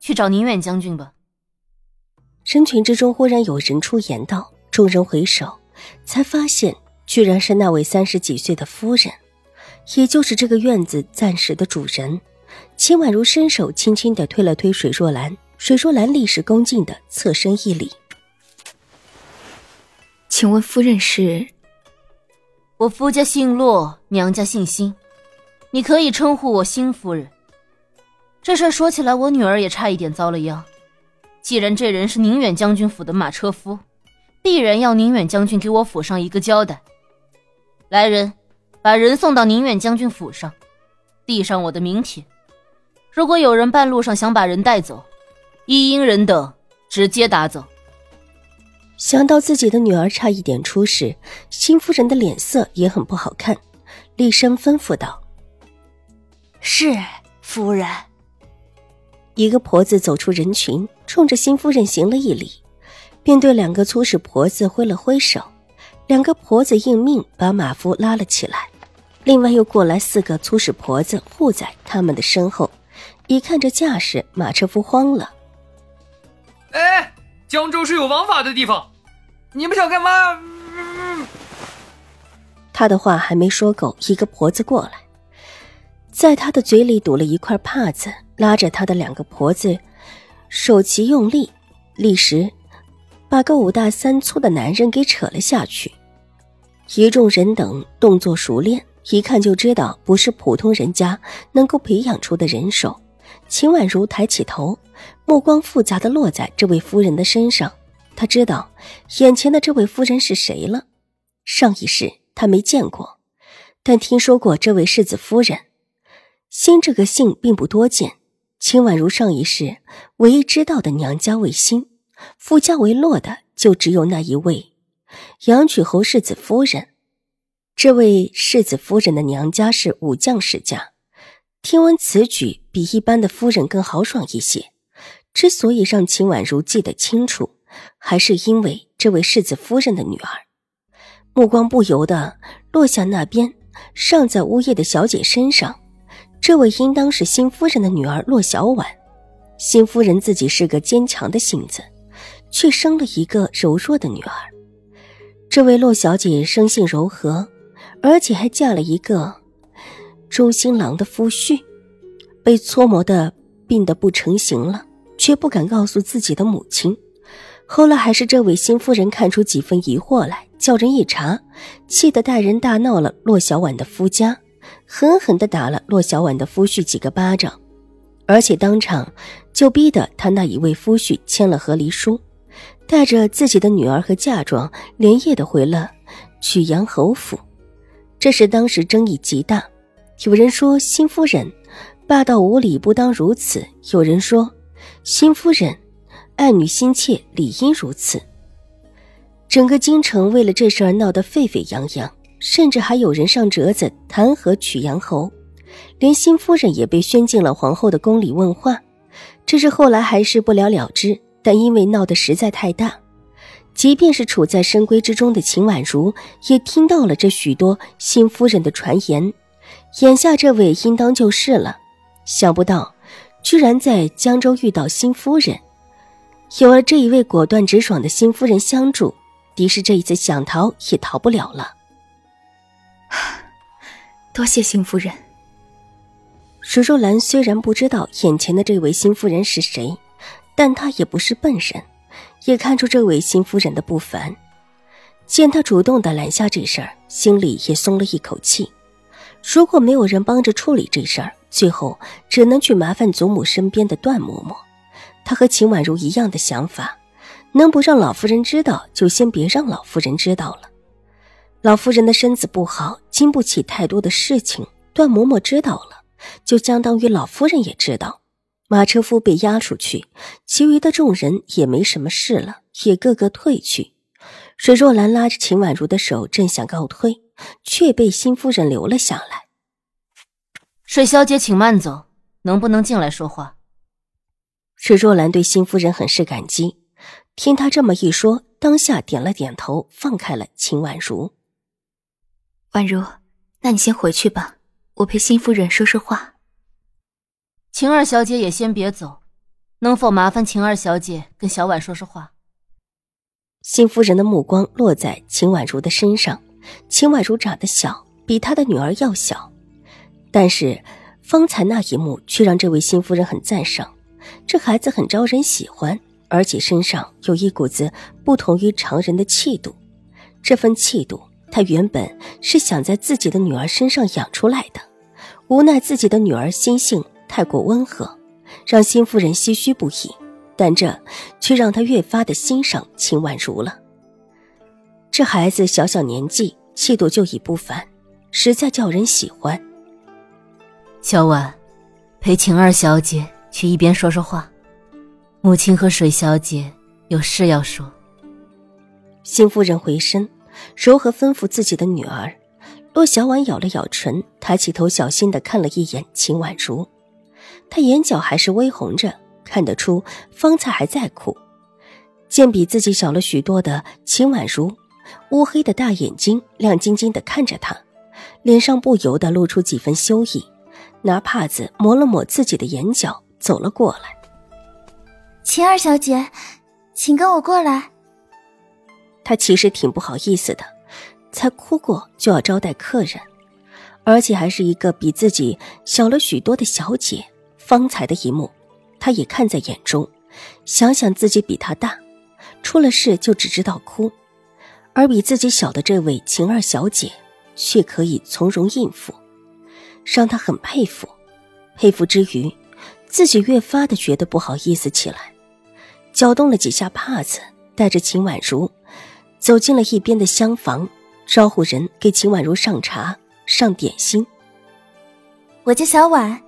去找宁远将军吧。人群之中忽然有人出言道，众人回首，才发现居然是那位三十几岁的夫人，也就是这个院子暂时的主人。秦婉如伸手轻轻的推了推水若兰，水若兰立时恭敬的侧身一礼：“请问夫人是？我夫家姓骆，娘家姓辛，你可以称呼我辛夫人。”这事说起来，我女儿也差一点遭了殃。既然这人是宁远将军府的马车夫，必然要宁远将军给我府上一个交代。来人，把人送到宁远将军府上，递上我的名帖。如果有人半路上想把人带走，一应人等直接打走。想到自己的女儿差一点出事，新夫人的脸色也很不好看，厉声吩咐道：“是夫人。”一个婆子走出人群，冲着新夫人行了一礼，便对两个粗使婆子挥了挥手。两个婆子应命把马夫拉了起来，另外又过来四个粗使婆子护在他们的身后。一看这架势，马车夫慌了：“哎，江州是有王法的地方，你们想干嘛？”他的话还没说够，一个婆子过来，在他的嘴里堵了一块帕子。拉着他的两个婆子，手齐用力，立时把个五大三粗的男人给扯了下去。一众人等动作熟练，一看就知道不是普通人家能够培养出的人手。秦婉如抬起头，目光复杂的落在这位夫人的身上。她知道眼前的这位夫人是谁了。上一世她没见过，但听说过这位世子夫人。新这个姓并不多见。秦婉如上一世唯一知道的娘家为新，夫家为洛的就只有那一位杨曲侯世子夫人。这位世子夫人的娘家是武将世家，听闻此举比一般的夫人更豪爽一些。之所以让秦婉如记得清楚，还是因为这位世子夫人的女儿。目光不由得落下那边尚在呜咽的小姐身上。这位应当是新夫人的女儿骆小婉。新夫人自己是个坚强的性子，却生了一个柔弱的女儿。这位骆小姐生性柔和，而且还嫁了一个周新郎的夫婿，被搓磨的病得不成形了，却不敢告诉自己的母亲。后来还是这位新夫人看出几分疑惑来，叫人一查，气得大人大闹了骆小婉的夫家。狠狠地打了骆小婉的夫婿几个巴掌，而且当场就逼得他那一位夫婿签了和离书，带着自己的女儿和嫁妆，连夜的回了曲阳侯府。这是当时争议极大，有人说新夫人霸道无理，不当如此；有人说新夫人爱女心切，理应如此。整个京城为了这事儿闹得沸沸扬扬。甚至还有人上折子弹劾曲阳侯，连新夫人也被宣进了皇后的宫里问话。这是后来还是不了了之，但因为闹得实在太大，即便是处在深闺之中的秦婉如也听到了这许多新夫人的传言。眼下这位应当就是了，想不到居然在江州遇到新夫人，有了这一位果断直爽的新夫人相助，狄氏这一次想逃也逃不了了。多谢新夫人。石若兰虽然不知道眼前的这位新夫人是谁，但她也不是笨人，也看出这位新夫人的不凡。见她主动的揽下这事儿，心里也松了一口气。如果没有人帮着处理这事儿，最后只能去麻烦祖母身边的段嬷嬷。她和秦婉如一样的想法，能不让老夫人知道，就先别让老夫人知道了。老夫人的身子不好，经不起太多的事情。段嬷嬷知道了，就相当于老夫人也知道。马车夫被押出去，其余的众人也没什么事了，也个个退去。水若兰拉着秦婉如的手，正想告退，却被新夫人留了下来。水小姐，请慢走，能不能进来说话？水若兰对新夫人很是感激，听她这么一说，当下点了点头，放开了秦婉如。婉如，那你先回去吧，我陪新夫人说说话。晴儿小姐也先别走，能否麻烦晴儿小姐跟小婉说说话？新夫人的目光落在秦婉如的身上，秦婉如长得小，比她的女儿要小，但是方才那一幕却让这位新夫人很赞赏。这孩子很招人喜欢，而且身上有一股子不同于常人的气度。这份气度，她原本是想在自己的女儿身上养出来的，无奈自己的女儿心性太过温和，让新夫人唏嘘不已。但这却让她越发的欣赏秦婉如了。这孩子小小年纪，气度就已不凡，实在叫人喜欢。小婉，陪秦二小姐。去一边说说话，母亲和水小姐有事要说。新夫人回身，柔和吩咐自己的女儿。洛小婉咬了咬唇，抬起头，小心的看了一眼秦婉如。她眼角还是微红着，看得出方才还在哭。见比自己小了许多的秦婉如，乌黑的大眼睛亮晶晶的看着她，脸上不由得露出几分羞意，拿帕子抹了抹自己的眼角。走了过来，秦二小姐，请跟我过来。她其实挺不好意思的，才哭过就要招待客人，而且还是一个比自己小了许多的小姐。方才的一幕，她也看在眼中。想想自己比她大，出了事就只知道哭，而比自己小的这位晴儿小姐却可以从容应付，让她很佩服。佩服之余。自己越发的觉得不好意思起来，搅动了几下帕子，带着秦婉如走进了一边的厢房，招呼人给秦婉如上茶、上点心。我叫小婉，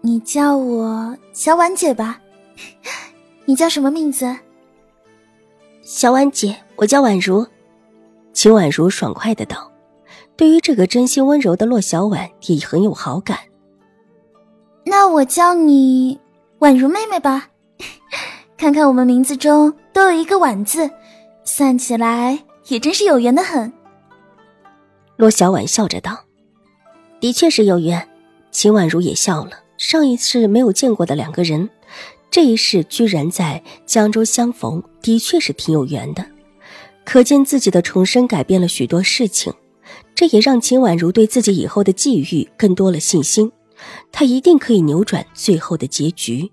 你叫我小婉姐吧。你叫什么名字？小婉姐，我叫婉如。秦婉如爽快的道，对于这个真心温柔的洛小婉也很有好感。那我叫你宛如妹妹吧，看看我们名字中都有一个“婉”字，算起来也真是有缘的很。洛小婉笑着道：“的确是有缘。”秦婉如也笑了。上一世没有见过的两个人，这一世居然在江州相逢，的确是挺有缘的。可见自己的重生改变了许多事情，这也让秦婉如对自己以后的际遇更多了信心。她一定可以扭转最后的结局。